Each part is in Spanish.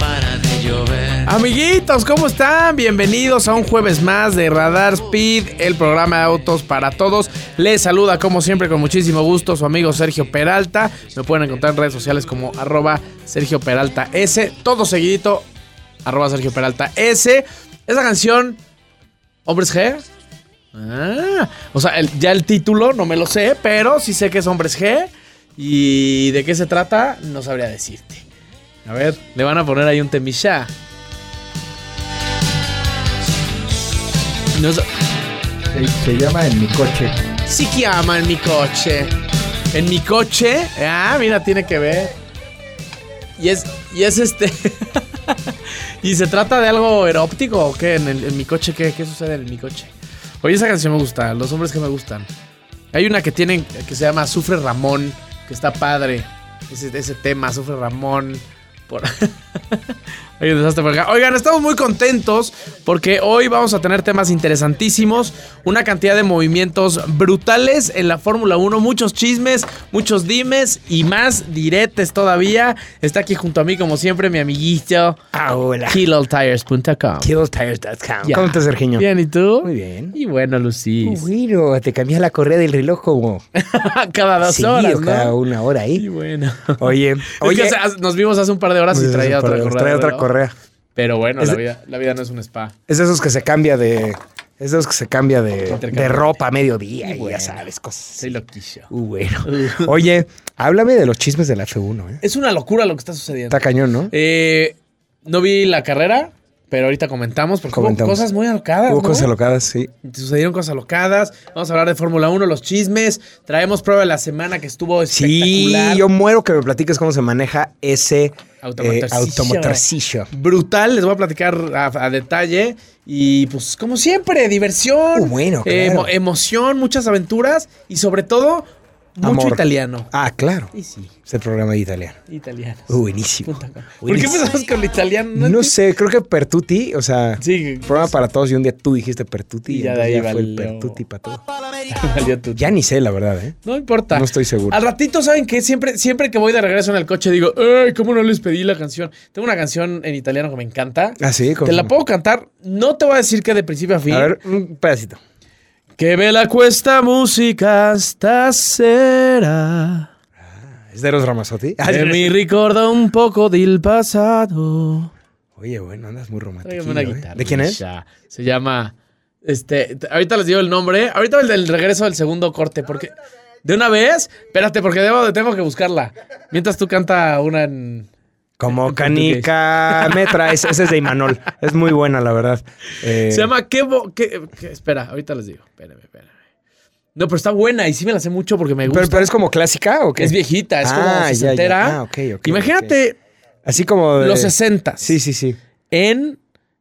Para de llover. Amiguitos, ¿cómo están? Bienvenidos a un jueves más de Radar Speed, el programa de autos para todos. Les saluda como siempre con muchísimo gusto su amigo Sergio Peralta. Me pueden encontrar en redes sociales como arroba Sergio Peralta S, todo seguidito, arroba Sergio Peralta S. Esa canción, Hombres G. Ah, o sea, ya el título no me lo sé, pero sí sé que es Hombres G. ¿Y de qué se trata? No sabría decirte. A ver, le van a poner ahí un temishá. No, Se, se llama En mi coche. sí que ama en mi coche. En mi coche. Ah, mira, tiene que ver. Y es, y es este. ¿Y se trata de algo eróptico o qué? En, el- en mi coche, ¿qué, ¿qué sucede en mi coche? Oye, esa canción me gusta, los hombres que me gustan. Hay una que tienen que se llama Sufre Ramón, que está padre. Ese, ese tema, Sufre Ramón. Por... Hay un desastre por acá. Oigan, estamos muy contentos porque hoy vamos a tener temas interesantísimos, una cantidad de movimientos brutales en la Fórmula 1, muchos chismes, muchos dimes y más diretes todavía. Está aquí junto a mí, como siempre, mi amiguito, hola. KillTires.com. Ya. ¿Cómo estás, Sergiño? Bien, ¿y tú? Muy bien. Y bueno, Lucis. Bueno, te cambias la correa del reloj como cada dos horas, seguido, cada ¿no? una hora Y ahí. bueno. Oye, Oye, nos vimos hace un par de horas y traía otra correa. Trae otra reloj. Correa. Pero bueno, la de- vida, la vida no es un spa. Es de esos que se cambia de. Es de esos que se cambia de, de ropa a mediodía Y bueno. ya sabes, cosas. Soy loquillo. Uh, bueno. Oye, háblame de los chismes de la F1, ¿eh? Es una locura lo que está sucediendo. Está cañón, ¿no? Eh, no vi la carrera, pero ahorita comentamos porque Comentamos. hubo cosas muy alocadas. Hubo ¿no? cosas alocadas, sí. Sucedieron cosas alocadas. Vamos a hablar de Fórmula 1, los chismes. Traemos prueba de la semana que estuvo Sí, espectacular. yo muero que me platiques cómo se maneja ese eh, Automotorcillo. brutal, les voy a platicar a, a detalle. Y pues, como siempre, diversión, Uh, bueno, eh, emo- emoción, muchas aventuras y sobre todo, mucho Amor. italiano. Ah, claro. Y sí, Es el programa de italiano. italiano. Uh, buenísimo. ¿Por qué empezamos con el italiano? No, sé, creo que Pertuti, o sea, Sí, programa para todos y un día tú dijiste Pertuti Y y ya de ahí fue el. Pertuti para todo. Ya ni sé, la verdad, ¿eh? No importa. No estoy seguro. Al ratito, ¿saben qué? Siempre, siempre que voy de regreso en el coche digo, ¡ay, cómo no les pedí la canción! Tengo una canción en italiano que me encanta. Ah, sí, ¿cómo Te la puedo cantar. No te voy a decir que de principio a fin. A ver, un pedacito. Que bella questa musica stasera. ¿Es de los Ramazotti? Ah, Que mi ricorda un poco del pasado. Oye, bueno, andas muy romántico. Una guitarra. ¿De quién es? Ya. Se llama. Este. Ahorita les digo el nombre. Ahorita el del regreso del segundo corte. Porque. ¿De una vez? Espérate, porque debo de tengo que buscarla. Mientras tú canta una en. Como canica me traes. Ese es de Imanol. Es muy buena, la verdad. Eh, Se llama ¿Qué, bo- qué- qué- Espera, ahorita les digo. Espérame, espérame. No, pero está buena y sí me la sé mucho porque me gusta. ¿Pero, pero es como clásica o qué? es viejita, es como Ah, ya, ya. sesentera. Ah, ok, ok, Imagínate Así como de... los 60 Sí, sí, sí. en.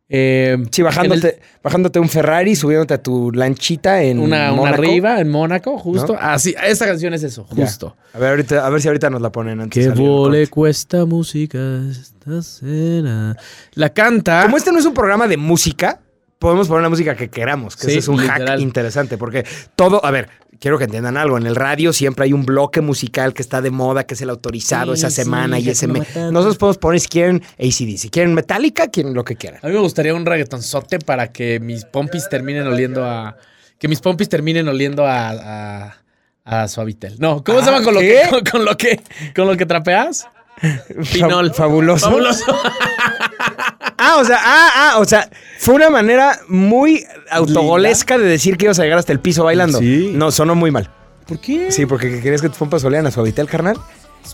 Eh, Sí, bajándote, bajándote un Ferrari, subiéndote a tu lanchita en una, arriba, en Mónaco, justo. ¿No? Así, esta canción es eso, Ya. justo. A ver, ahorita, a ver si ahorita nos la ponen antes. Del vole cuesta música esta cena. La canta. Como este no es un programa de música, podemos poner la música que queramos, que Sí, ese es un literal. hack interesante, porque todo, a ver, quiero que entiendan algo, en el radio siempre hay un bloque musical que está de moda, que es el autorizado Sí, esa sí, semana y ese mes. Nosotros podemos poner si quieren ACD, si quieren Metallica, quieren lo que quieran. A mí me gustaría un reggaetonzote para que mis pompis terminen oliendo a. Que mis pompis terminen oliendo a. a, a Suavitel. No, ¿cómo se Ah, llama con lo, que, con, con lo que con lo que trapeas? Pinol. Fa- fabuloso. Fabuloso. Ah, o sea, ah, ah, o sea, fue una manera muy autogolesca de decir que ibas a llegar hasta el piso bailando. Sí. No, sonó muy mal. ¿Por qué? Sí, porque querías que tus pompas olían a suavitel, carnal.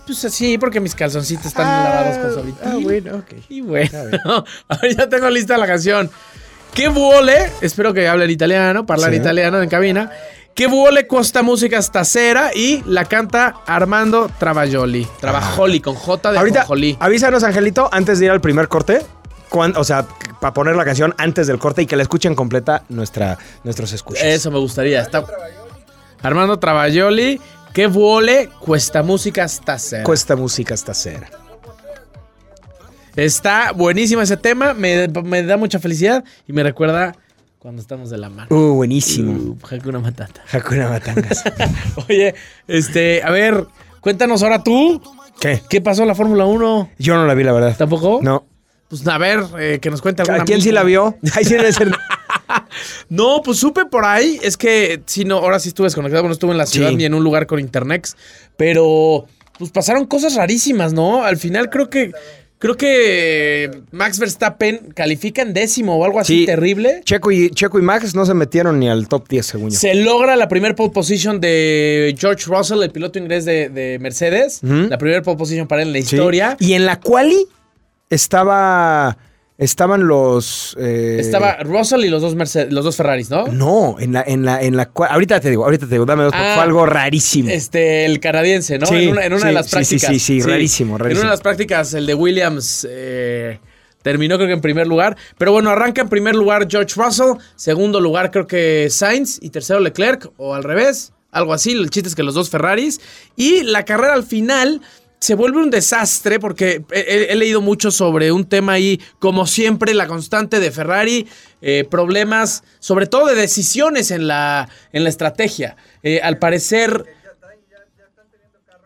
Pues sí, porque mis calzoncitos están lavados con Suavitel. Ah, bueno, ok. Y bueno, a ver, ya tengo lista la canción. ¿Qué vuole? Espero que hablen italiano, hablar Sí. italiano en cabina. ¿Qué vuole costa música stasera? Y la canta Armando Travaglioli. Travajoli, con J de Ahorita, avísanos, Angelito, antes de ir al primer corte. O sea, para poner la canción antes del corte y que la escuchen completa nuestra, nuestros escuchas. Eso me gustaría. Está... Armando Travaglioli. ¿Qué vuole cuesta música stasera? Cuesta música stasera. Está buenísimo ese tema. Me, me da mucha felicidad y me recuerda cuando estamos de la mano. Uh, buenísimo. Uh, Hakuna Matata. Hakuna Matangas. Oye, este, a ver, cuéntanos ahora tú. ¿Qué? ¿Qué pasó en la Fórmula 1? Yo no la vi, la verdad. ¿Tampoco? No. Pues a ver, eh, que nos cuente alguna ¿A quién sí la vio? Ay, sí, debe ser- No, pues supe por ahí. Es que sí, no, ahora sí estuve desconectado, no estuve en la ciudad Sí. ni en un lugar con Internex. Pero, pues pasaron cosas rarísimas, ¿no? Al final creo que. Creo que Max Verstappen califica en décimo o algo así Sí. terrible. Checo, y, Checo y Max no se metieron ni al top 10, según yo. Se logra la primer pole position de George Russell, el piloto inglés de, de Mercedes. La primera pole position para él en la Sí. historia. Y en la quali estaba. Estaban los. eh, Estaba Russell y los dos, Mercedes, los dos Ferraris, ¿no? No, en la, en la, en la Ahorita te digo, ahorita te digo, dame dos, Ah, fue algo rarísimo. Este, el canadiense, ¿no? Sí, en una, en una sí, de las sí, sí, prácticas. sí, sí, rarísimo, En rarísimo. una de las prácticas, el de Williams eh, terminó creo que en primer lugar. Pero bueno, arranca en primer lugar George Russell, segundo lugar creo que Sainz y tercero Leclerc, o al revés, algo así. El chiste es que los dos Ferraris. Y la carrera al final se vuelve un desastre porque he, leído mucho sobre un tema ahí, como siempre, la constante de Ferrari, eh, problemas, sobre todo de decisiones en la, en la estrategia. Eh, al parecer,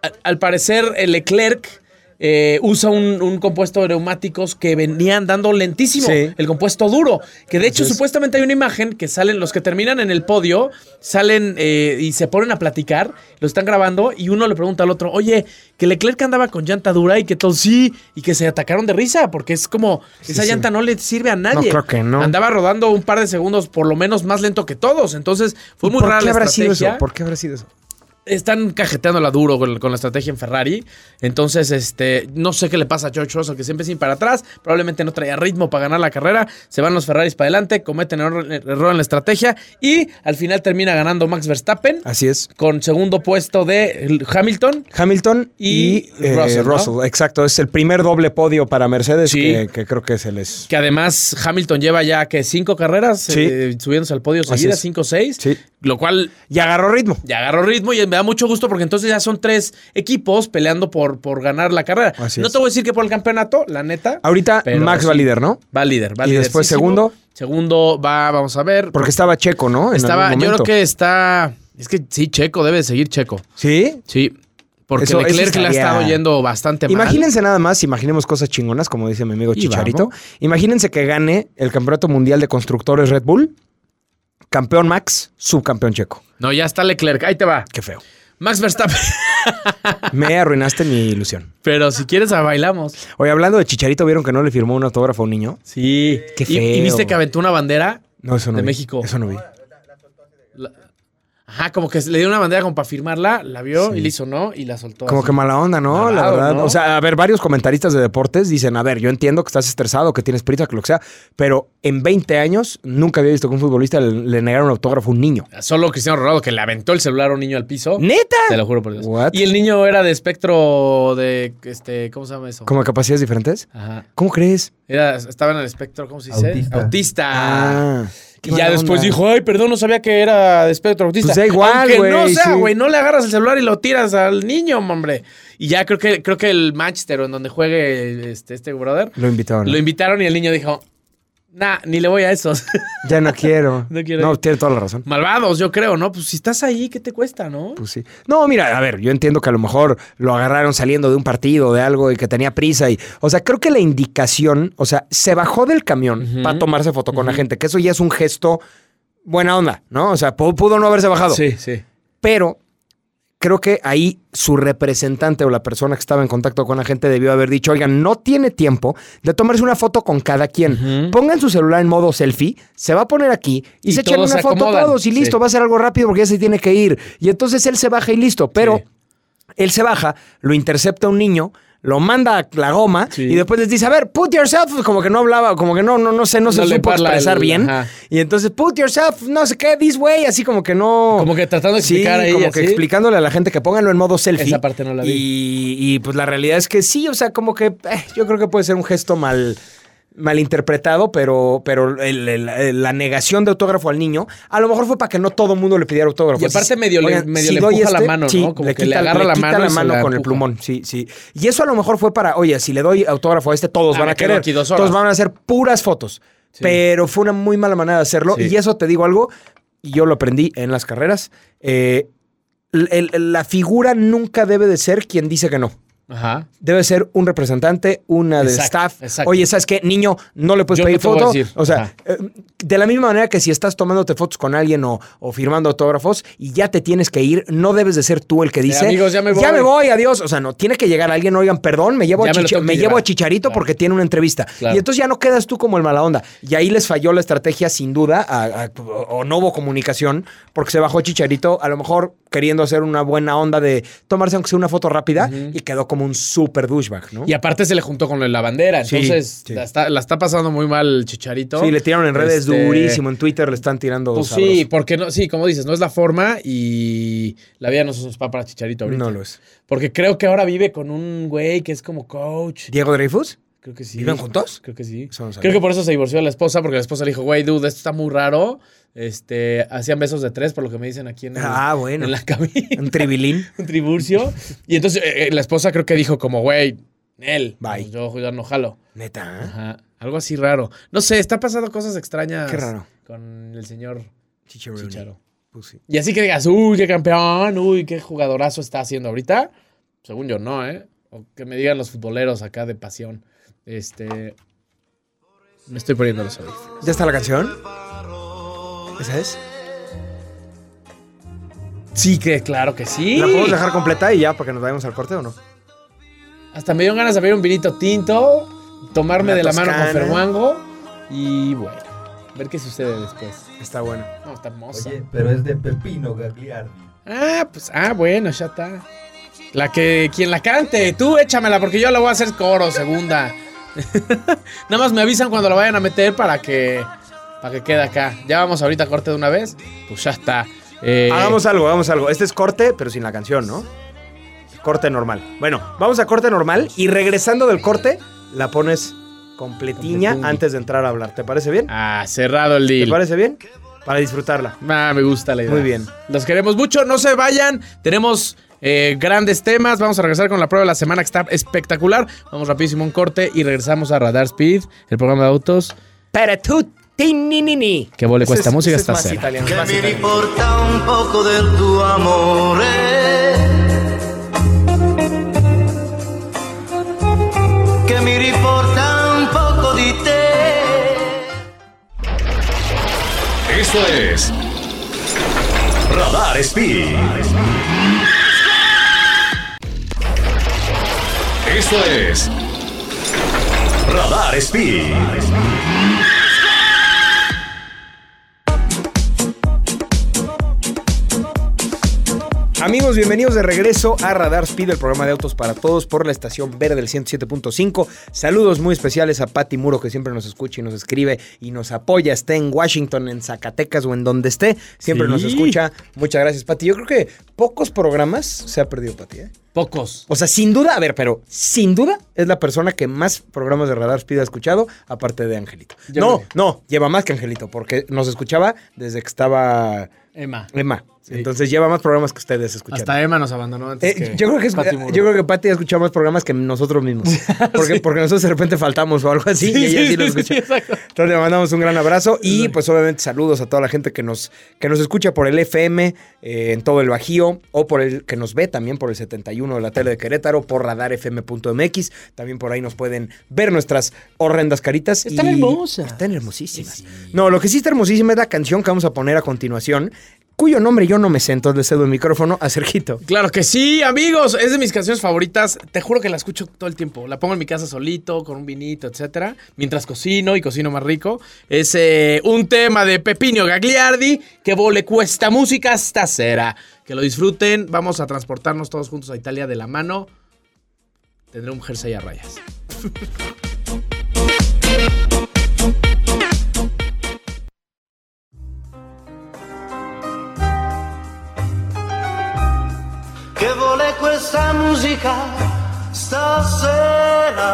al, al parecer, Leclerc eh, usa un, un compuesto de neumáticos que venían dando lentísimo, Sí. el compuesto duro. Que de hecho, Entonces- supuestamente hay una imagen que salen, los que terminan en el podio, salen eh, y se ponen a platicar, lo están grabando y uno le pregunta al otro, oye, que Leclerc andaba con llanta dura y que todo sí, y que se atacaron de risa, porque es como, esa sí. llanta no le sirve a nadie. creo que no. Andaba rodando un par de segundos, por lo menos más lento que todos. Entonces, fue ¿Y muy ¿Por rara qué la habrá sido eso? ¿Por qué habrá sido eso? Están cajeteándola duro con, con la estrategia en Ferrari. Entonces, este, no sé qué le pasa a George Russell, que siempre sin para atrás. Probablemente no traía ritmo para ganar la carrera. Se van los Ferraris para adelante, cometen error, error en la estrategia. Y al final termina ganando Max Verstappen Así es. con segundo puesto de Hamilton. Hamilton y, Y eh, Russell, exacto. Es el primer doble podio para Mercedes Sí. que, que creo que se les. Que además Hamilton lleva ya que cinco carreras Sí. eh, subiéndose al podio seguidas, cinco o seis. Sí. Lo cual Y agarró ritmo. ya agarró ritmo y me da mucho gusto porque entonces ya son tres equipos peleando por, por ganar la carrera. Así no es. te voy a decir que por el campeonato, la neta. Ahorita Max va líder, ¿no? Va líder, va Y líder. después segundo. Segundo va, vamos a ver. Porque estaba Checo, ¿no? En estaba, yo creo que está. Es que sí, Checo, debe de seguir Checo. Sí. Sí. Porque Eso- eso Leclerc le ha estado yendo bastante mal. Imagínense nada más, imaginemos cosas chingonas, como dice mi amigo Chicharito. Imagínense que gane el campeonato mundial de constructores Red Bull, campeón Max, subcampeón Checo. No, ya está Leclerc. Ahí te va. Qué feo. Max Verstappen. Me arruinaste mi ilusión. Pero si quieres, a bailamos. Oye, hablando de Chicharito, ¿vieron que no le firmó un autógrafo a un niño? Sí. Qué Y- Y, feo. viste que aventó una bandera. No, eso no De vi. México. Eso no vi. Ajá, como que le dio una bandera como para firmarla, la vio Sí. y le hizo no y la soltó. Como así. que mala onda, ¿no? la verdad. ¿no? O sea, a ver, varios comentaristas de deportes dicen, a ver, yo entiendo que estás estresado, que tienes prisa, que lo que sea, pero en 20 años nunca había visto que un futbolista le, le negara un autógrafo a un niño. Solo Cristiano Ronaldo que le aventó el celular a un niño al piso. ¿Neta? Te lo juro por Dios. What? Y el niño era de espectro de este, ¿cómo se llama eso? ¿Como capacidades diferentes? Ajá. ¿Cómo crees? Era, estaba en el espectro, ¿cómo se dice? Autista. Autista. Ah, y ya después onda. dijo, ay, perdón, no sabía que era de espectro autista. Pues igual, güey, no sea, sí. güey, no le agarras el celular y lo tiras al niño, hombre. Y ya creo que, creo que el Manchester, en donde juegue este, este brother, Lo invitaron. lo invitaron y el niño dijo, nah, ni le voy a esos. Ya no quiero. No quiero No, tiene toda la razón. Malvados, yo creo, ¿no? Pues si estás ahí, ¿qué te cuesta, no? Pues sí. No, mira, a ver, yo entiendo que a lo mejor lo agarraron saliendo de un partido, de algo y que tenía prisa. y O sea, creo que la indicación, o sea, se bajó del camión para tomarse foto con la gente, que eso ya es un gesto buena onda, ¿no? O sea, pu- pudo no haberse bajado. Sí, sí. Pero creo que ahí su representante o la persona que estaba en contacto con la gente debió haber dicho, oigan, no tiene tiempo de tomarse una foto con cada quien. Pongan su celular en modo selfie, se va a poner aquí y, Y se echan una se foto acomodan. todos y listo, Sí. va a ser algo rápido porque ya se tiene que ir. Y entonces él se baja y listo. Pero Sí. él se baja, lo intercepta un niño, lo manda a la goma Sí. y después les dice, a ver, put yourself, como que no hablaba, como que no, no, no sé, no, se No le supo expresar el- bien. ajá. Y entonces, put yourself, no sé qué, this way, así como que no. Como que tratando de explicar sí, ahí, como que explicándole a la gente que pónganlo en modo selfie. Esa parte no la vi. Y, y, pues la realidad es que sí, o sea, como que eh, yo creo que puede ser un gesto mal malinterpretado, pero, pero el- el- el- la negación de autógrafo al niño, a lo mejor fue para que no todo el mundo le pidiera autógrafo. Y aparte medio le- medio le este, empuja la mano, sí, ¿no? Como le que le quita, agarra le la quita mano la mano con el plumón, sí, sí. Y eso a lo mejor fue para, oye, si le doy autógrafo a este, todos Ah, van a querer. Todos van a hacer puras fotos. Pero fue una muy mala manera de hacerlo. Sí. Y eso te digo algo, y yo lo aprendí en las carreras. eh, la figura nunca debe de ser quien dice que no. Ajá. Debe ser un representante, una de Exacto, staff. exacto. Oye, ¿sabes qué? Niño, no le puedes Yo pedir no foto. O sea, Ajá. eh, de la misma manera que si estás tomándote fotos con alguien o, o firmando autógrafos y ya te tienes que ir, no debes de ser tú el que dice. amigos, ya me voy". Ya me voy, adiós. O sea, no, tiene que llegar alguien, oigan, perdón, me llevo, a, Ya Chicha- me llevo a Chicharito Claro. porque tiene una entrevista. Claro. Y entonces ya no quedas tú como el mala onda. Y ahí les falló la estrategia, sin duda, a- a- o no hubo comunicación, porque se bajó Chicharito, a lo mejor queriendo hacer una buena onda de tomarse aunque sea una foto rápida y quedó como un super douchebag, ¿no? Y aparte se le juntó con lo de la bandera. Sí, Entonces sí. La, está, la está pasando muy mal Chicharito. Sí, le tiraron en redes Este, durísimo, en Twitter le están tirando Pues sabroso. sí, porque no, sí, como dices, no es la forma y la vida no es un spa para Chicharito ahorita. No lo es. Porque creo que ahora vive con un güey que es como coach. ¿Diego Dreyfus? Creo que sí. ¿Viven juntos? Creo que sí. No. Creo que por eso se divorció la esposa, porque la esposa le dijo, güey, dude, esto está muy raro. Este, hacían besos de tres, por lo que me dicen aquí en, el- Ah, bueno. en la cabina. Un tribilín. un triburcio. Y entonces eh, eh, la esposa creo que dijo como, güey, él. Bye. Yo ya no jalo. Neta, ¿eh? Ajá. Algo así raro. No sé, está pasando cosas extrañas. Qué raro. Con el señor. Chicharo. Pues sí. Y así que digas, uy, qué campeón, uy, qué jugadorazo está haciendo ahorita. Según yo, no, ¿eh? O que me digan los futboleros acá de pasión. Este. Me estoy poniendo los audífonos. ¿Ya está la canción? ¿Esa es? Sí, que claro que sí. ¿La podemos dejar completa y ya para que nos vayamos al corte o no? Hasta me dio ganas de abrir un vinito tinto, tomarme Una de la mano con. Fermuango y bueno, ver qué sucede después. Está bueno. No, está hermosa. Oye, pero es de Pepino Gagliardi. Ah, pues, ah, bueno, ya está. La que, quien la cante, tú échamela porque yo la voy a hacer coro, segunda. Nada más me avisan cuando la vayan a meter para que, para que quede acá. Ya vamos ahorita a corte de una vez, pues ya está. Eh, Hagamos algo, hagamos algo. Este es corte, pero sin la canción, ¿no? Corte normal. Bueno, vamos a corte normal y regresando del corte, la pones completiña antes de entrar a hablar. ¿Te parece bien? Ah, cerrado el ¿Te deal. parece bien? Para disfrutarla. Ah, me gusta la idea. Muy bien. Los queremos mucho, no se vayan. Tenemos eh, grandes temas. Vamos a regresar con la prueba de la semana que está espectacular. Vamos rapidísimo un corte y regresamos a Radar Speed, el programa de autos. Para tu tininini. Que vole Ese cuesta es- música ese es esta Che más mi italiano. riporta un poco del tuo amore. Che mi riporta un poco di te. Esto es Radar Speed. Esto es Radar Speed. Amigos, bienvenidos de regreso a Radar Speed, el programa de autos para todos por la estación verde del 107.5. Saludos muy especiales a Patti Muro, que siempre nos escucha y nos escribe y nos apoya. Esté en Washington, en Zacatecas o en donde esté, siempre Sí. nos escucha. Muchas gracias, Patti. Yo creo que pocos programas se ha perdido, Patti. ¿eh? Pocos. O sea, sin duda, a ver, pero sin duda es la persona que más programas de Radar Speed ha escuchado, aparte de Angelito. Yo no, no, lleva más que Angelito, porque nos escuchaba desde que estaba Emma. Emma. Sí. Entonces lleva más programas que ustedes escuchan. Hasta Emma nos abandonó antes Eh, que yo creo que es- Pati yo creo que Patty ha escuchado más programas que nosotros mismos. Porque, porque nosotros de repente faltamos o algo así y ella sí, lo escucha. exacto. Entonces le mandamos un gran abrazo y pues obviamente saludos a toda la gente que nos, que nos escucha por el FM eh, en todo el Bajío o por el que nos ve también por el 71 de la tele de Querétaro, por radarfm.mx. También por ahí nos pueden ver nuestras horrendas caritas. Están y- hermosas. Están hermosísimas. No, lo que sí está hermosísima es la canción que vamos a poner a continuación, cuyo nombre yo no me sé, entonces le cedo el micrófono a Sergito. Claro que sí, amigos. Es de mis canciones favoritas. Te juro que la escucho todo el tiempo. La pongo en mi casa solito, con un vinito, etcétera. Mientras cocino y cocino más rico. Es eh, un tema de Pepino Gagliardi. Que vole cuesta música hasta cera. Que lo disfruten. Vamos a transportarnos todos juntos a Italia de la mano. tendré un jersey a rayas. Che vuole questa musica stasera?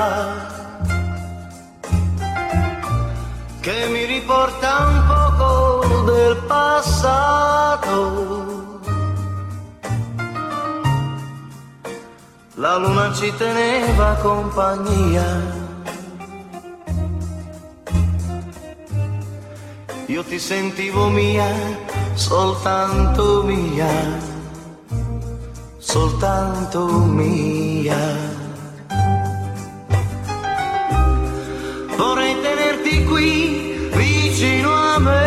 Che mi riporta un poco del passato. La luna ci teneva compagnia. Io ti sentivo mia, soltanto mia soltanto mia. Vorrei tenerti qui vicino a me.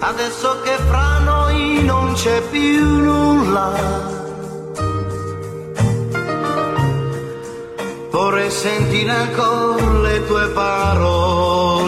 Adesso che fra noi non c'è più nulla. Vorrei sentire ancora le tue parole.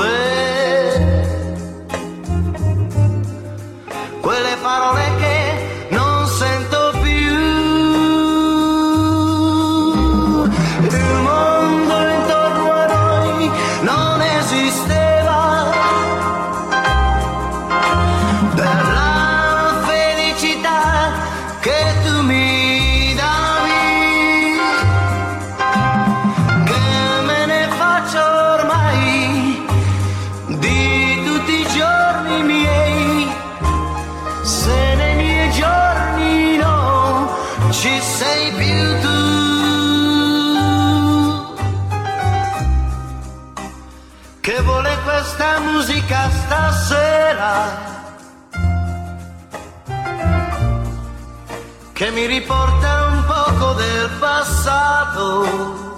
Mi riporta un poco del passato.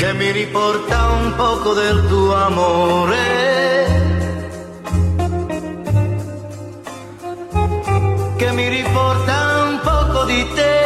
che mi riporta un poco del tuo amore, che mi riporta un poco di te.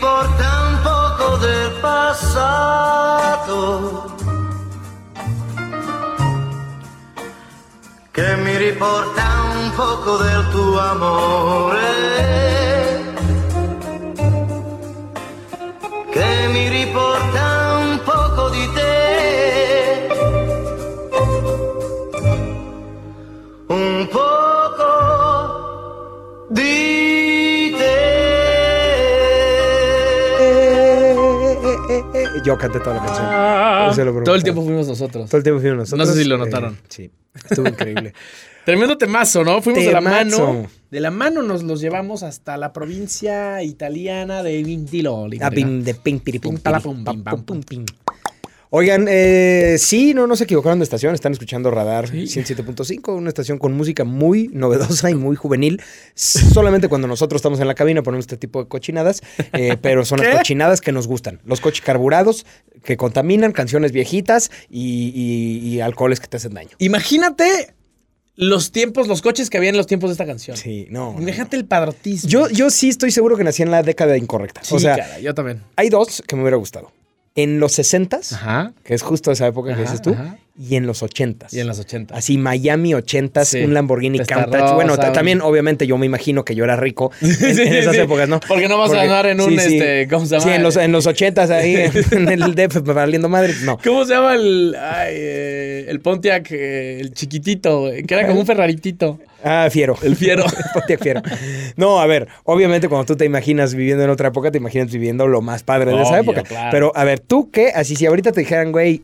Riporta un poco del passato. che mi riporta un poco del tuo amore, che mi riporta Yo canté toda la canción. Ah, Se lo prometo. todo el tiempo fuimos nosotros. Todo el tiempo fuimos nosotros. No sé si lo Eh, notaron. sí, estuvo increíble. Tremendo temazo, ¿no? Fuimos de la mano. De la mano nos los llevamos hasta la provincia italiana de Vintiloli. Ah, pim, de pim, piri, pum, Pum, pala, piri, pum, pam, pim, Oigan, eh, sí, no, no se equivocaron de estación, están escuchando Radar Sí. 107.5, una estación con música muy novedosa y muy juvenil. Solamente cuando nosotros estamos en la cabina ponemos este tipo de cochinadas, eh, pero son las cochinadas que nos gustan. Los coches carburados que contaminan, canciones viejitas y, y- y alcoholes que te hacen daño. Imagínate los tiempos, los coches que había en los tiempos de esta canción. Sí, no. no, Imagínate el padrotismo. Yo, yo sí estoy seguro que nací en la década incorrecta. Sí, o sea, cara, yo también. hay dos que me hubiera gustado. En los 60s, Ajá. que es justo esa época que Ajá, dices tú, ajá. Y en los 80s. Y en las 80. Así Miami 80s, Sí. un Lamborghini Countach. Bueno, también obviamente yo me imagino que yo era rico en, Sí, en sí, esas sí. épocas, ¿no? Porque no vas a andar en un, este, ¿cómo se llama? Sí, en los, en los 80s ahí en el DF valiendo madre, no. ¿Cómo se llama el, ay, eh, el Pontiac, eh, el chiquitito, que era como un Ferraritito? Ah, fiero. El fiero. Pontiac fiero. No, a ver, obviamente cuando tú te imaginas viviendo en otra época, te imaginas viviendo lo más padre de esa época. claro. Pero a ver, tú qué, así si ahorita te dijeran, güey,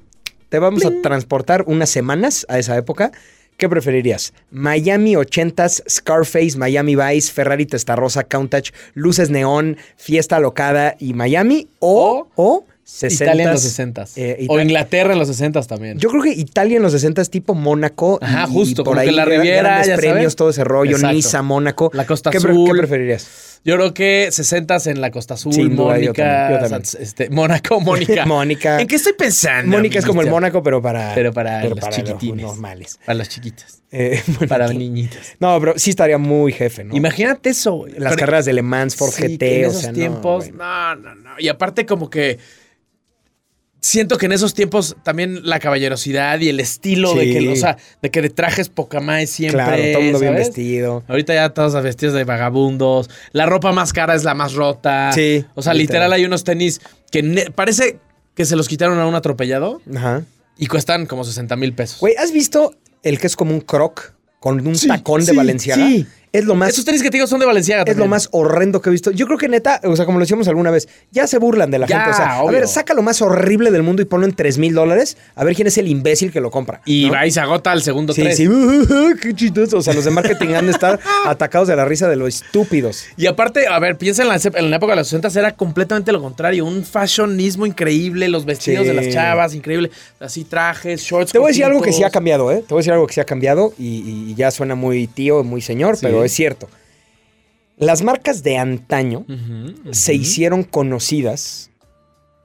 te vamos a transportar unas semanas a esa época, ¿Qué preferirías? Miami 80s, Scarface, Miami Vice, Ferrari Testarossa, Countach, Luces Neón, Fiesta Locada y Miami o, o 60s, Italia en los 60 eh, O Inglaterra en los 60 también. Yo creo que Italia en los 60 es tipo Mónaco. Ajá, y- justo, y por ahí la Riviera, ya premios, sabes. todo ese rollo, Exacto. Niza, Mónaco. La Costa ¿Qué, Azul. ¿Qué preferirías? Yo creo que 60 en la Costa Azul, Sin duda, yo Mónica, también, yo también. Este, Mónaco, Mónica. Mónica. ¿En qué estoy pensando? Mónica es como el? Mónaco, pero para, Pero para los los chiquitines. normales. Para las chiquitas. Eh, bueno, Para niñitas. No, pero sí estaría muy jefe, ¿no? Imagínate eso. Las Pero- carreras de Le Mans, Ford Sí, GT, en o esos sea, no, tiempos. No, no, no. Y aparte, como que. Siento que en esos tiempos también la caballerosidad y el estilo de que, o sea, de que de trajes poca más siempre. Claro, todo el mundo bien vestido. Ahorita ya todos vestidos de vagabundos. La ropa más cara es la más rota. Sí, O sea, literal. literal, hay unos tenis que parece que se los quitaron a un atropellado Ajá. y cuestan como 60 mil pesos. Güey, ¿has visto el que es como un croc con un Sí, tacón de sí, Valenciaga? sí. Es lo más Esos tenis que te digo son de Valenciaga. Es lo también. más horrendo que he visto. Yo creo que neta, o sea, como lo decíamos alguna vez, ya se burlan de la Ya, gente. O sea, a ver, saca lo más horrible del mundo y ponlo en 3 mil dólares. A ver quién es el imbécil que lo compra. Y ¿no? va y se agota al segundo Sí, tres. sí. Qué chistoso. O sea, los de marketing han de estar atacados de la risa de lo estúpidos. Y aparte, a ver, piensa en la, en la época de los 60 era completamente lo contrario. Un fashionismo increíble, los vestidos Sí. de las chavas, increíble. Así trajes, shorts. Te voy a decir algo que sí ha cambiado, ¿eh? Te voy a decir algo que sí ha cambiado y, y ya suena muy tío, muy señor, Sí. pero es cierto. Las marcas de antaño se hicieron conocidas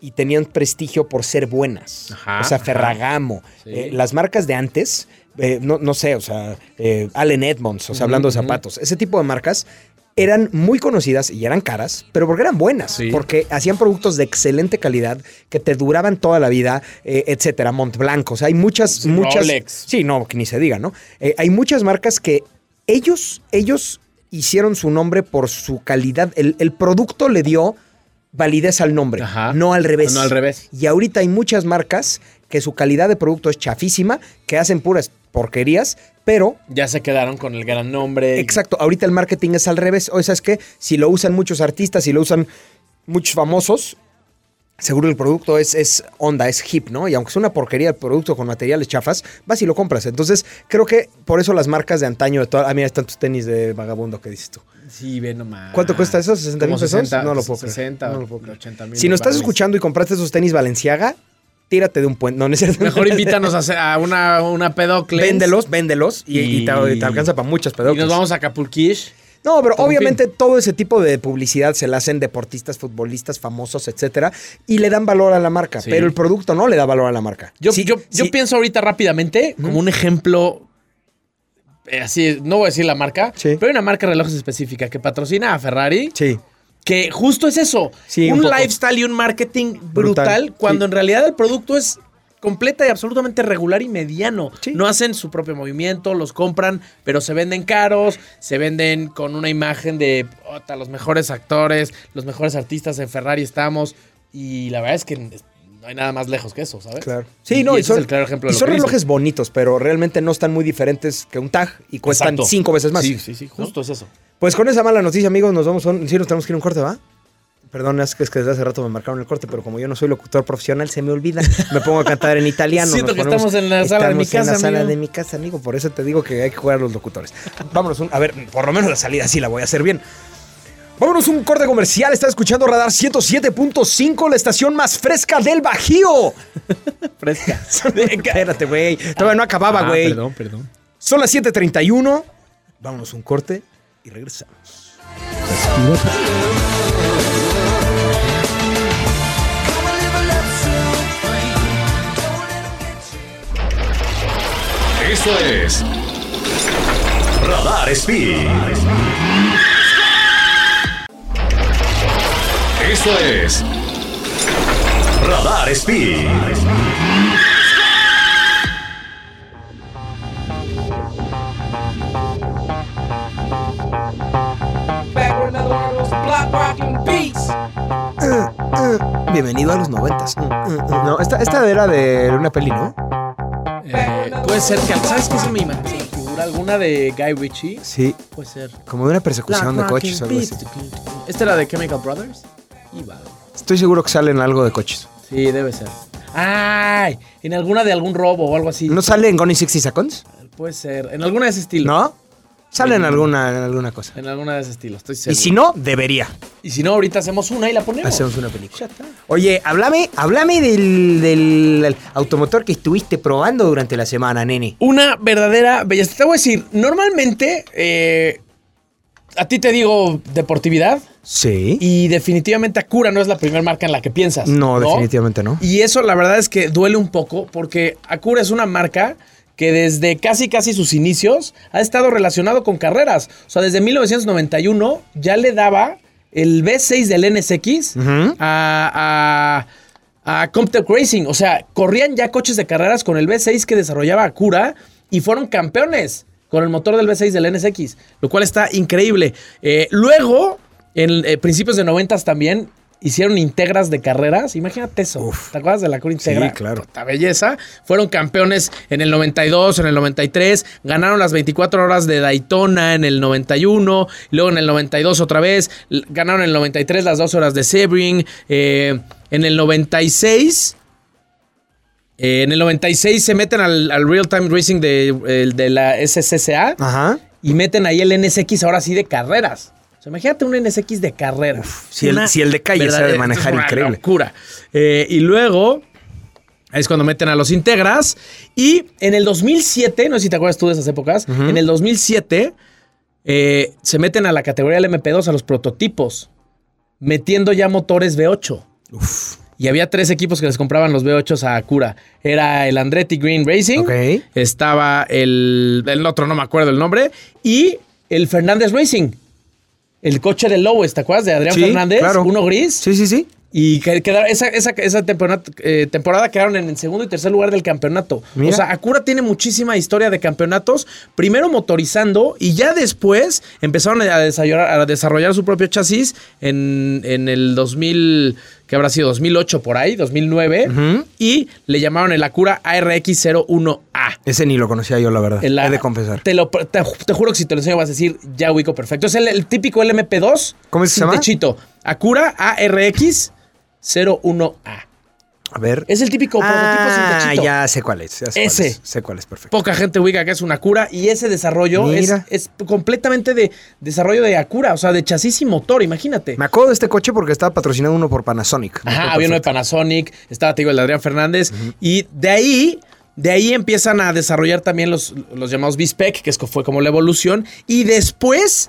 y tenían prestigio por ser buenas. Ajá, o sea. Ferragamo. Sí. Eh, las marcas de antes, eh, no, no sé, o sea, eh, Allen Edmonds, o sea, hablando de zapatos, ese tipo de marcas eran muy conocidas y eran caras, pero porque eran buenas, Sí. porque hacían productos de excelente calidad que te duraban toda la vida, eh, etcétera. Montblanc, o sea, hay muchas, muchas. Rolex. Sí, no, que ni se diga, ¿no? Eh, hay muchas marcas que ellos, ellos hicieron su nombre por su calidad. El, el producto le dio validez al nombre, Ajá. no al revés. No al revés. Y ahorita hay muchas marcas que su calidad de producto es chafísima, que hacen puras porquerías, pero Ya se quedaron con el gran nombre. Exacto, ahorita el marketing es al revés. O sea, es que si lo usan muchos artistas, si lo usan muchos famosos, seguro el producto es, es onda, es hip, ¿no? Y aunque sea una porquería el producto con materiales chafas, vas y lo compras. Entonces, creo que por eso las marcas de antaño de toda. Ah, mira, están tus tenis de vagabundo que dices tú. Sí, ve nomás. ¿Cuánto cuesta eso? ¿60 mil pesos? 60, no lo puedo creer. 60, No lo puedo creer. 80 mil. Si nos estás escuchando y compraste esos tenis Valenciaga, tírate de un puente. No, no es cierto. Mejor invítanos a, hacer- a una, una pedocles. Véndelos, véndelos y, y te, Y- te alcanza para muchas Y pedocles. nos vamos a Acapulquish. No, pero Como obviamente todo ese tipo de publicidad se la hacen deportistas, futbolistas, famosos, etcétera, y le dan valor a la marca, Sí. pero el producto no le da valor a la marca. Yo, Sí, yo, yo pienso ahorita rápidamente como un ejemplo. eh, así, no voy a decir la marca, pero hay una marca de relojes específica que patrocina a Ferrari. Sí. Que justo es eso. Sí, un un lifestyle y un marketing brutal, Brutal, cuando en realidad el producto es completa y absolutamente regular y mediano. Sí. No hacen su propio movimiento, los compran, pero se venden caros, se venden con una imagen de "Ota, los mejores actores, los mejores artistas en Ferrari estamos. Y la verdad es que no hay nada más lejos que eso, ¿sabes? Claro. Sí, no, y y son, es el claro ejemplo y de lo son que relojes bonitos, pero realmente no están muy diferentes que un tag y cuestan Exacto. cinco veces más. Sí, sí, sí, justo es eso. Pues con esa mala noticia, amigos, nos vamos a un, sí, nos tenemos que ir a un corte, ¿va? Perdón, es que, es que desde hace rato me marcaron el corte, pero como yo no soy locutor profesional, se me olvida. Me pongo a cantar en italiano. Siento que ponemos- estamos en la sala de mi estamos en la casa, sala amigo. de mi casa, amigo. Por eso te digo que hay que jugar a los locutores. Vámonos, un- a ver, por lo menos la salida sí la voy a hacer bien. Vámonos un corte comercial. Está escuchando Radar 107.5, la estación más fresca del Bajío. Fresca. Espérate, güey. Todavía no acababa, Ah, güey. perdón, perdón. Son las 7:31. Vámonos un corte y regresamos. Esto es Radar Speed. Esto es Radar Speed. Bienvenido a los noventas. No, esta, esta era de una peli, ¿no? Eh, puede ser que. ¿Sabes qué se me imagina? Se me figura alguna de Guy Ritchie? Sí, Puede ser. como de una persecución de coches o algo así. ¿Esta era de Chemical Brothers? Y vale. Estoy seguro que salen algo de coches. Sí, debe ser. ¡Ay! En alguna de algún robo o algo así. ¿No sale en Gone in 60 Seconds? puede ser. En alguna de ese estilo. ¿No? Sale en alguna, en alguna cosa. En alguna de ese estilo, estoy Y seguro. si no, debería. Y si no, ahorita hacemos una y la ponemos. Hacemos una película. Oye, háblame, háblame del, del automotor que estuviste probando durante la semana, nene. Una verdadera belleza. Te voy a decir, normalmente, eh, a ti te digo deportividad Sí. y definitivamente Acura no es la primera marca en la que piensas. No, definitivamente no. Y eso la verdad es que duele un poco porque Acura es una marca que desde casi casi sus inicios ha estado relacionado con carreras. O sea, desde 1991 ya le daba el V6 del NSX a, a, Racing. O sea, corrían ya coches de carreras con el V6 que desarrollaba Acura y fueron campeones con el motor del V6 del NSX, lo cual está increíble. Eh, luego, en eh, principios de 90 también hicieron integras de carreras. Imagínate eso. ¿Te acuerdas de la Acura Integra? Sí, claro. Puta belleza. Fueron campeones en el 92, en el 93. Ganaron las 24 horas de Daytona en el 91. Luego en el 92 otra vez. Ganaron en el 93 las 2 horas de Sebring. Eh, en el 96. eh, en el 96 se meten al, al Real Time Racing de la SCCA Ajá. y meten ahí el NSX ahora sí de carreras. O sea, imagínate un NSX de carreras. si el- si el de calle verdad- sabe manejar, es una increíble. locura. Eh, y luego es cuando meten a los Integras. Y en el 2007, no sé si te acuerdas tú de esas épocas, en el 2007 eh, se meten a la categoría del MP2, a los prototipos, metiendo ya motores V8. Y había tres equipos que les compraban los V8s a Acura. Era el Andretti Green Racing. Estaba el, el otro, no me acuerdo el nombre. Y el Fernández Racing. El coche de Lowes, ¿te acuerdas? De Adrián Sí, Fernández. claro. Uno gris. Sí, sí, sí. Y que, quedaron- esa, esa, esa temporada, eh, temporada quedaron en el segundo y tercer lugar del campeonato. Mira. O sea, Acura tiene muchísima historia de campeonatos. Primero motorizando y ya después empezaron a desarrollar, a desarrollar su propio chasis en, en el 2000, que habrá sido 2008 por ahí, 2009. Ujú. Y le llamaron el Acura ARX01A. Ese ni lo conocía yo, la verdad. El- He de confesar. Te, lo, te, te juro que si te lo enseño vas a decir, ya ubico perfecto. Es el, el típico LMP2. ¿Cómo se sin llama? techito. Acura ARX01A. A ver. Es el típico prototipo sin Ah, techito. ya sé cuál es. ya sé cuál Ese. es, Sé cuál es, perfecto. Poca gente ubica que es una Acura y ese desarrollo es, es completamente de desarrollo de Acura, o sea, de chasis y motor, imagínate. Me acuerdo de este coche porque estaba patrocinado uno por Panasonic. Ajá, había uno de. Panasonic, estaba, te digo, el de Adrián Fernández. Y de ahí, de ahí empiezan a desarrollar también los, los llamados B-Spec, que es, fue como la evolución. Y después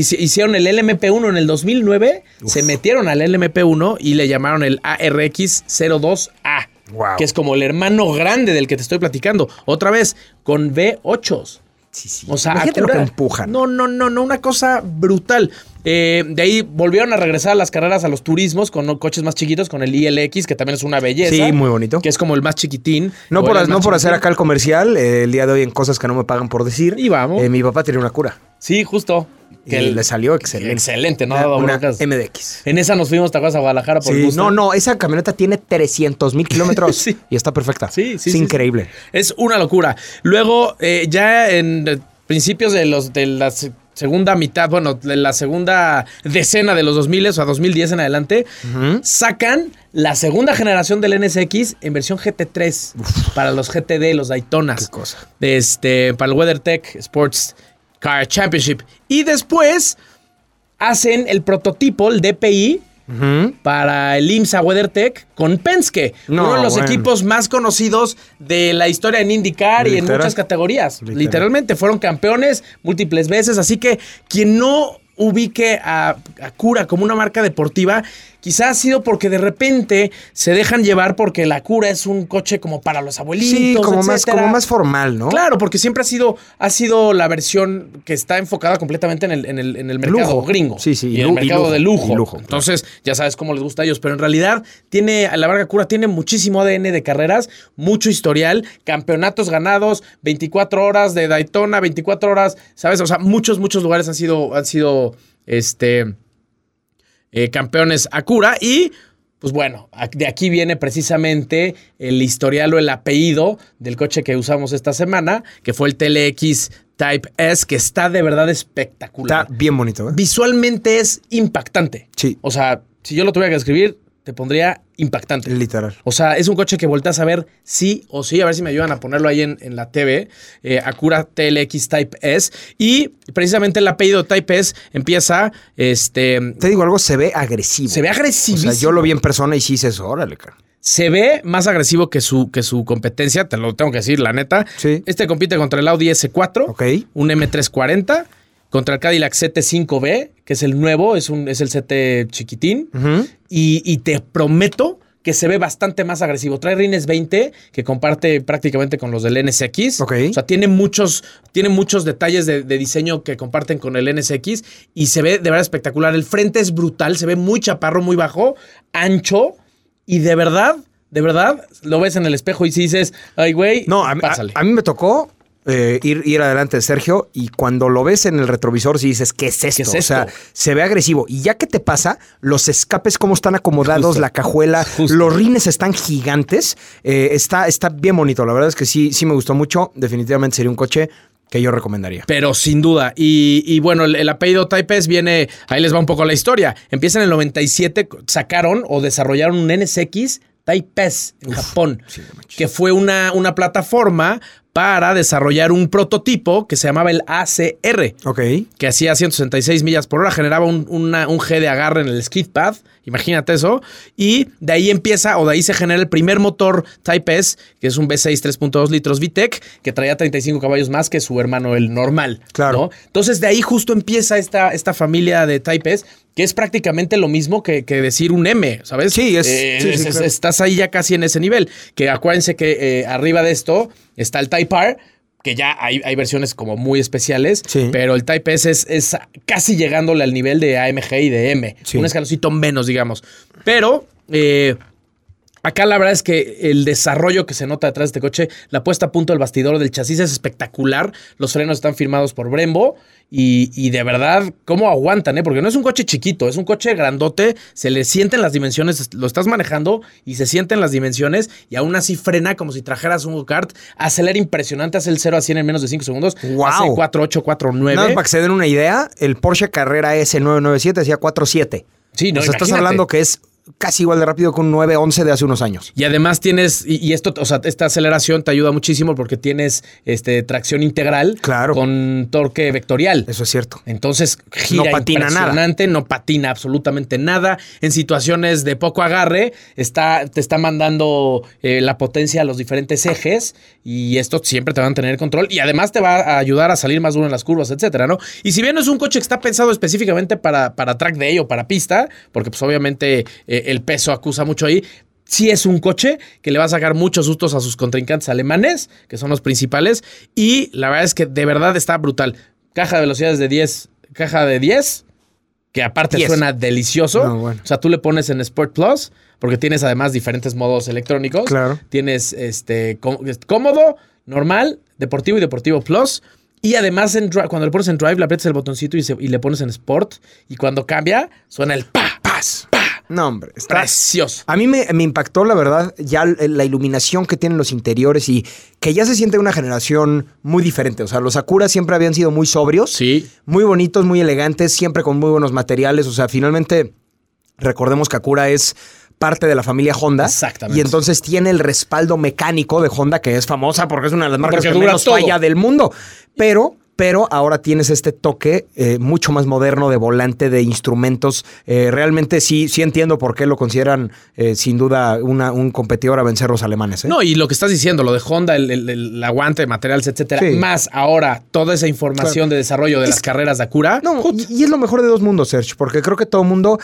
hicieron el LMP1 en el 2009, se metieron al LMP1 y le llamaron el ARX02A. Wow. Que es como el hermano grande del que te estoy platicando. Otra vez, con V8s. Sí, sí. O sea, Imagínate lo que empujan. No, no, no, no, una cosa brutal. Eh, de ahí volvieron a regresar a las carreras a los turismos con coches más chiquitos, con el ILX, que también es una belleza. Sí, muy bonito. Que es como el más chiquitín. No por, no por hacer acá el comercial, eh, el día de hoy en cosas que no me pagan por decir. Y vamos. eh, mi papá tenía una cura. Sí, justo. Que le salió excelente. Excelente, no ha Una, dado una broncas. MDX. En esa nos fuimos, ¿te acuerdas? A Guadalajara por Sí, gusto. no, no, esa camioneta tiene 300 mil kilómetros Sí. y está perfecta. Sí, sí, Es sí, increíble. Es una locura. Luego, ya en principios de los de la se- segunda mitad, bueno, de la segunda decena de los 2000 o a 2010 en adelante, sacan la segunda generación del NSX en versión GT3 para los GTD, los Daytonas. Qué cosa. Este, para el WeatherTech Sports Car Championship. Y después hacen el prototipo, el DPI, Para el IMSA WeatherTech con Penske, No, uno de los bueno. equipos más conocidos de la historia en IndyCar y en muchas categorías. Literal. Literalmente fueron campeones múltiples veces, así que quien no ubique a, a Cura como una marca deportiva, quizás ha sido porque de repente se dejan llevar porque la Cura es un coche como para los abuelitos, Sí, como más, como más formal, ¿no? Claro, porque siempre ha sido, ha sido la versión que está enfocada completamente en el, en el, en el mercado Lujo. gringo. Sí, sí, Y y el y mercado lujo, de lujo. lujo, claro. Entonces, ya sabes cómo les gusta a ellos. Pero en realidad, tiene, la marca Cura tiene muchísimo ADN de carreras, mucho historial, campeonatos ganados, 24 horas de Daytona, 24 horas, ¿sabes? O sea, muchos, muchos lugares han sido, han sido, este, eh, campeones a Cura y pues bueno, de aquí viene precisamente el historial o el apellido del coche que usamos esta semana, que fue el TLX Type S, que está de verdad espectacular. Está bien bonito, ¿eh? Visualmente es impactante. Sí. O sea, si yo lo tuviera que escribir, te pondría impactante. Literal. O sea, es un coche que volteas a ver sí o sí, a ver si me ayudan a ponerlo ahí en, en la TV. eh, Acura TLX Type S. Y precisamente el apellido Type S empieza, este, Te digo algo, se ve agresivo. se ve O agresivísimo. sea, yo lo vi en persona y sí dices, órale, cara. Se ve más agresivo que su, que su competencia, te lo tengo que decir, la neta. Sí. Este compite contra el Audi S4, Ok. un M340, contra el Cadillac CT5B, que es el nuevo, es, un, es el CT chiquitín. Y, y te prometo que se ve bastante más agresivo. Trae rines 20 que comparte prácticamente con los del NSX. Ok. O sea, tiene muchos, tiene muchos detalles de, de diseño que comparten con el NSX y se ve de verdad espectacular. El frente es brutal, se ve muy chaparro, muy bajo, ancho y de verdad, de verdad, lo ves en el espejo y si dices, ay, güey, No, a, mí- a- pásale. a mí me tocó eh, ir, ir adelante de Sergio y cuando lo ves en el retrovisor sí dices, ¿qué es esto? es O sea, se ve agresivo. Y ya que te pasa, los escapes cómo están acomodados, Justo. la cajuela, Justo. los rines están gigantes. Eh, está, está bien bonito. La verdad es que sí, sí me gustó mucho. Definitivamente sería un coche que yo recomendaría. Pero sin duda. Y, y bueno, el, el apellido Type S viene, ahí les va un poco la historia. Empieza en el 97, sacaron o desarrollaron un NSX Type S en Japón, que fue una, una plataforma para desarrollar un prototipo que se llamaba el ACR Ok. que hacía 166 millas por hora, generaba un, una- un G de agarre en el skid pad, imagínate eso, y de ahí empieza, o de ahí se genera el primer motor Type S, que es un V6 3.2 litros VTEC, que traía 35 caballos más que su hermano, el normal. Claro. ¿no? Entonces de ahí justo empieza esta, esta familia de Type S, que es prácticamente lo mismo que, que decir un M, ¿sabes? Sí, es- Eh, sí, sí, es- es- claro. estás ahí ya casi en ese nivel. Que acuérdense que eh, arriba de esto está el Type R, que ya hay, hay versiones como muy especiales, Sí. pero el Type S es, es casi llegándole al nivel de AMG y de M. Sí. Un escaloncito menos, digamos. Pero eh, acá la verdad es que el desarrollo que se nota detrás de este coche, la puesta a punto del bastidor del chasis es espectacular. Los frenos están firmados por Brembo. Y, y de verdad, ¿cómo aguantan? Eh? Porque no es un coche chiquito, es un coche grandote. Se le sienten las dimensiones, lo estás manejando y se sienten las dimensiones. Y aún así frena como si trajeras un go-kart. Acelera impresionante, hace el 0 a 100 en menos de 5 segundos. ¡Guau! Hace 4.8, 4.9. Nada más para que se den una idea, el Porsche Carrera S997 decía 4.7. Sí, no, o sea, estás hablando que es casi igual de rápido que un 911 de hace unos años. Y además tienes, y, y esto, o sea, esta aceleración te ayuda muchísimo porque tienes este, tracción integral Claro. con torque vectorial. Eso es cierto. Entonces gira No patina nada. impresionante, no patina absolutamente nada. En situaciones de poco agarre, está, te está mandando eh, la potencia a los diferentes ejes y esto siempre te van a tener control y además te va a ayudar a salir más duro en las curvas, etcétera, ¿no? Y si bien no es un coche que está pensado específicamente para, para track day o para pista, porque pues obviamente eh, el peso acusa mucho ahí, sí es un coche que le va a sacar muchos sustos a sus contrincantes alemanes, que son los principales, y la verdad es que de verdad está brutal. Caja de velocidades de 10, caja de 10, que aparte 10. suena delicioso. No, bueno. O sea, tú le pones en Sport Plus, porque tienes además diferentes modos electrónicos. Claro. Tienes este có- cómodo, normal, deportivo y deportivo Plus. Y además, en cuando le pones en Drive, le aprietas el botoncito y, se- y le pones en Sport. Y cuando cambia, suena el pa, pas, pa. No, hombre. Está, Precioso. A mí me, me impactó, la verdad, ya l- la iluminación que tienen los interiores y que ya se siente una generación muy diferente. O sea, los Acura siempre habían sido muy sobrios, Sí. muy bonitos, muy elegantes, siempre con muy buenos materiales. O sea, finalmente, recordemos que Acura es parte de la familia Honda. Exactamente. Y entonces tiene el respaldo mecánico de Honda, que es famosa porque es una de las marcas Porque que menos todo. falla del mundo. Pero... Pero ahora tienes este toque eh, mucho más moderno de volante, de instrumentos. Eh, realmente sí, sí entiendo por qué lo consideran eh, sin duda una- un competidor a vencer los alemanes. No, y lo que estás diciendo, lo de Honda, el, el- el aguante de materiales, etcétera, Sí. más ahora toda esa información de desarrollo de Es- las carreras de Acura. No, y, y es lo mejor de dos mundos, Serge, porque creo que todo el mundo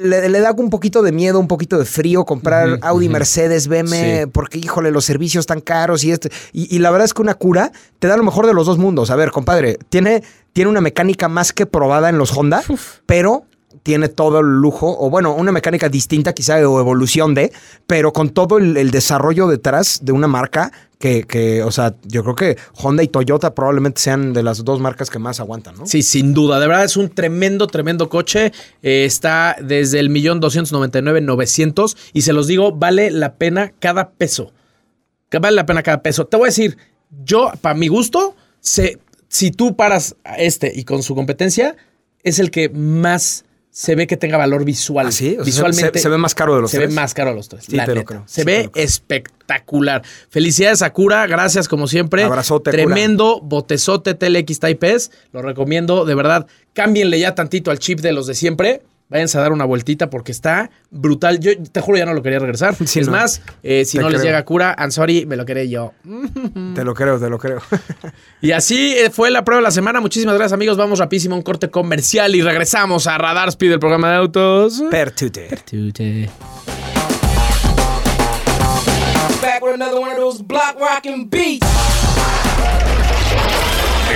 le, le da un poquito de miedo, un poquito de frío comprar Audi. Mercedes, BM, Sí. porque híjole, los servicios tan caros y este. Y, y la verdad es que una cura te da lo mejor de los dos mundos. A ver, compadre, tiene, tiene una mecánica más que probada en los Honda, pero tiene todo el lujo, o bueno, una mecánica distinta quizá o evolución de, pero con todo el, desarrollo detrás de una marca que, que, o sea, yo creo que Honda y Toyota probablemente sean de las dos marcas que más aguantan, ¿no? Sí, sin duda. De verdad es un tremendo, tremendo coche. Eh, está desde el millón doscientos noventa y nueve novecientos. Y se los digo, vale la pena cada peso. Vale la pena cada peso. Te voy a decir, yo, para mi gusto, se- si tú paras a este y con su competencia, es el que más se ve que tenga valor visual. ¿Ah, sí? O sea, se- Visualmente se- se ve más caro de los Se tres. ve más caro de los tres. Sí, la te lo neta. creo, Se sí, te ve lo creo. espectacular. Felicidades a Cura, gracias como siempre. Abrazote, Cura. Tremendo botezote TLX Type S. Lo recomiendo, de verdad. Cámbienle ya tantito al chip de los de siempre. Váyanse a dar una vueltita porque está brutal. Yo te juro, ya no lo quería regresar. Sí, es no. más, eh, si Te no les llega Cura, I'm sorry, me lo quedé yo. Te lo creo, te lo creo. Y así eh, fue la prueba de la semana. Muchísimas gracias, amigos. Vamos rapidísimo a un corte comercial y regresamos a Radar Speed, el programa de autos. Pertute. Back with another one of those block rockin' beats.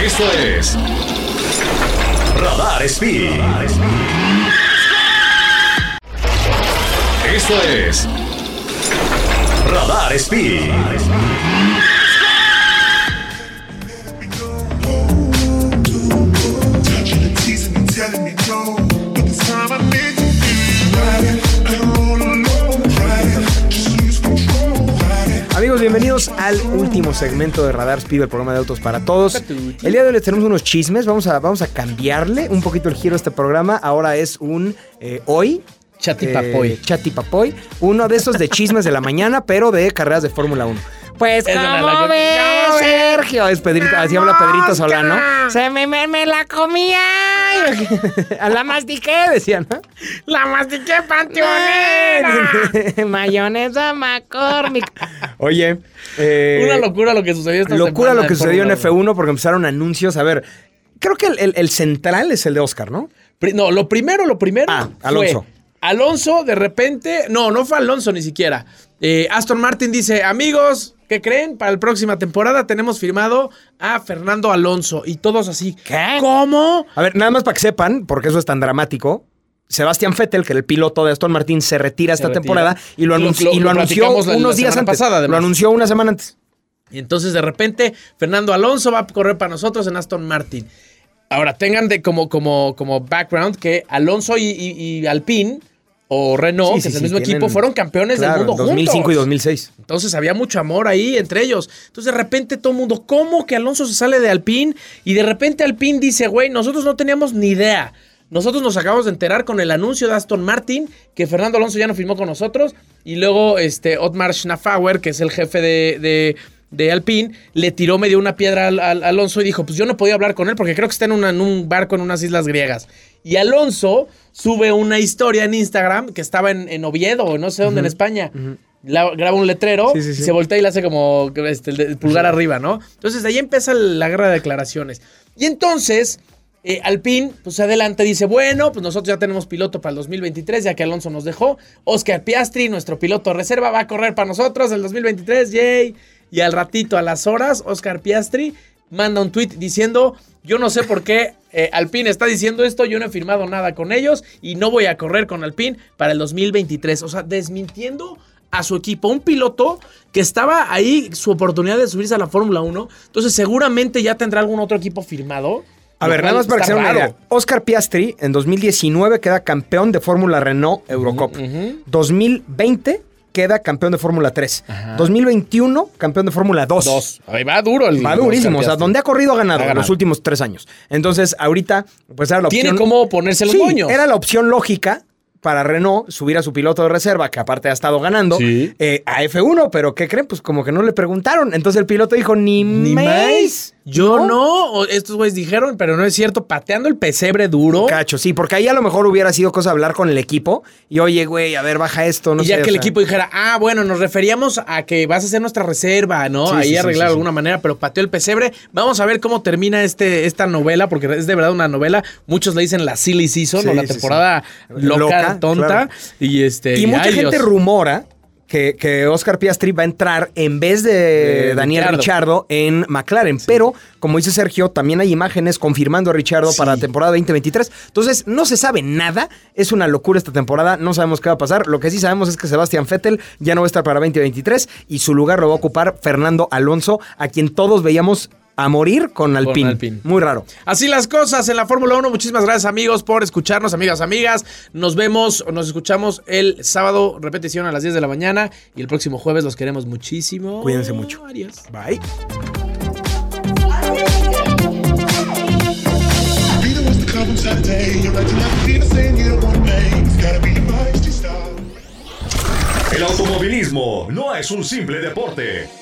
Esto es Radar Speed. Just lose control. Riding. Amigos, bienvenidos al último segmento de Radar Speed, el programa de autos para todos. El día de hoy les tenemos unos chismes. Vamos a, vamos a cambiarle un poquito el giro a este programa. Ahora es un eh, hoy. Chatipapoy. eh, Chatipapoy. Uno de esos de chismes de la mañana, pero de carreras de Fórmula 1. Pues, ¿cómo loca- ves, ¿Cómo ves? Sergio? Es Pedrito, así habla Pedrito Solano. Se me, me, me la comía. A la mastiqué, decía, ¿no? La mastiqué Mayonesa McCormick. Oye, eh, Una locura lo que sucedió esta locura semana lo que sucedió en Fórmula F1 porque empezaron anuncios. A ver, creo que el, el- el central es el de Oscar, ¿no? No, lo primero, lo primero. Ah, fue Alonso. De repente. No, no fue Alonso ni siquiera. Eh, Aston Martin dice: Amigos, ¿qué creen? Para la próxima temporada tenemos firmado a Fernando Alonso. Y todos así. ¿Qué? ¿Cómo? A ver, nada más para que sepan, porque eso es tan dramático. Sebastián Vettel, que era el piloto de Aston Martin, se retira esta retira. temporada y lo, Lo- anunci- lo- y lo lo anunció unos días antes. pasada, lo anunció una semana antes. Y entonces de repente Fernando Alonso va a correr para nosotros en Aston Martin. Ahora tengan de como, como, como background que Alonso y, y- y Alpine o Renault, Sí, que sí, es el sí, mismo tienen- equipo, fueron campeones Claro, del mundo 2005 juntos. y 2006. Entonces había mucho amor ahí entre ellos. Entonces de repente todo el mundo, ¿cómo que Alonso se sale de Alpine? Y de repente Alpine dice, güey, nosotros no teníamos ni idea. Nosotros nos acabamos de enterar con el anuncio de Aston Martin que Fernando Alonso ya no firmó con nosotros. Y luego este Otmar Schnaffauer, que es el jefe de, de, de Alpine, le tiró medio una piedra al, al Alonso y dijo, pues yo no podía hablar con él porque creo que está en, una- en un barco en unas islas griegas. Y Alonso sube una historia en Instagram que estaba en, en Oviedo o no sé dónde en España. La- graba un letrero Sí, sí, sí. y se voltea y le hace como este, el pulgar arriba, ¿no? Entonces de ahí empieza la guerra de declaraciones. Y entonces eh, Alpine pues y dice, bueno, pues nosotros ya tenemos piloto para el 2023, ya que Alonso nos dejó. Oscar Piastri, nuestro piloto de reserva, va a correr para nosotros el 2023, yay. Y al ratito, a las horas, Oscar Piastri manda un tweet diciendo, yo no sé por qué eh, Alpine está diciendo esto, yo no he firmado nada con ellos y no voy a correr con Alpine para el 2023. O sea, desmintiendo a su equipo, un piloto que estaba ahí su oportunidad de subirse a la Fórmula 1, entonces seguramente ya tendrá algún otro equipo firmado. A ver, nada más para que está se den una idea. Oscar Piastri en 2019 queda campeón de Fórmula Renault Eurocup. 2020 queda campeón de Fórmula 3. 2021 campeón de Fórmula 2. Dos. Ahí va duro el Va durísimo. O sea, donde ha corrido ha ganado, Ha en los últimos tres años. Entonces, ahorita, pues era la Tiene opción. cómo ponerse los Sí, moños. Era la opción lógica para Renault subir a su piloto de reserva, que aparte ha estado ganando, Sí. eh, a F1, pero ¿qué creen? Pues como que no le preguntaron. Entonces el piloto dijo, ni, Ni más. Yo no. Estos güeyes dijeron, pero no es cierto. Pateando el pesebre duro. Cacho, sí, porque ahí a lo mejor hubiera sido cosa hablar con el equipo y oye, güey, a ver, baja esto, no y ya sé, que o el equipo dijera, ah, bueno, nos referíamos a que vas a ser nuestra reserva, ¿no? Sí, Ahí sí, arreglar sí, de alguna manera, pero pateó el pesebre. Vamos a ver cómo termina este, esta novela, porque es de verdad una novela. Muchos le dicen la silly season o la temporada loca, Loca, tonta. claro. Y este. Y mucha ay, gente Dios. rumora que, que Oscar Piastri va a entrar en vez de, Daniel Ricciardo. Richardo en McLaren. Pero, como dice Sergio, también hay imágenes confirmando a Richardo para la temporada 2023. Entonces, no se sabe nada. Es una locura esta temporada. No sabemos qué va a pasar. Lo que sí sabemos es que Sebastián Vettel ya no va a estar para 2023 y su lugar lo va a ocupar Fernando Alonso, a quien todos veíamos a morir con Alpine. Alpine. Muy raro. Así las cosas en la Fórmula 1. Muchísimas gracias, amigos, por escucharnos, amigas, amigas. Nos vemos, nos escuchamos el sábado, repetición a las 10 de la mañana. Y el próximo jueves los queremos muchísimo. Cuídense mucho. Adiós. Bye. El automovilismo no es un simple deporte.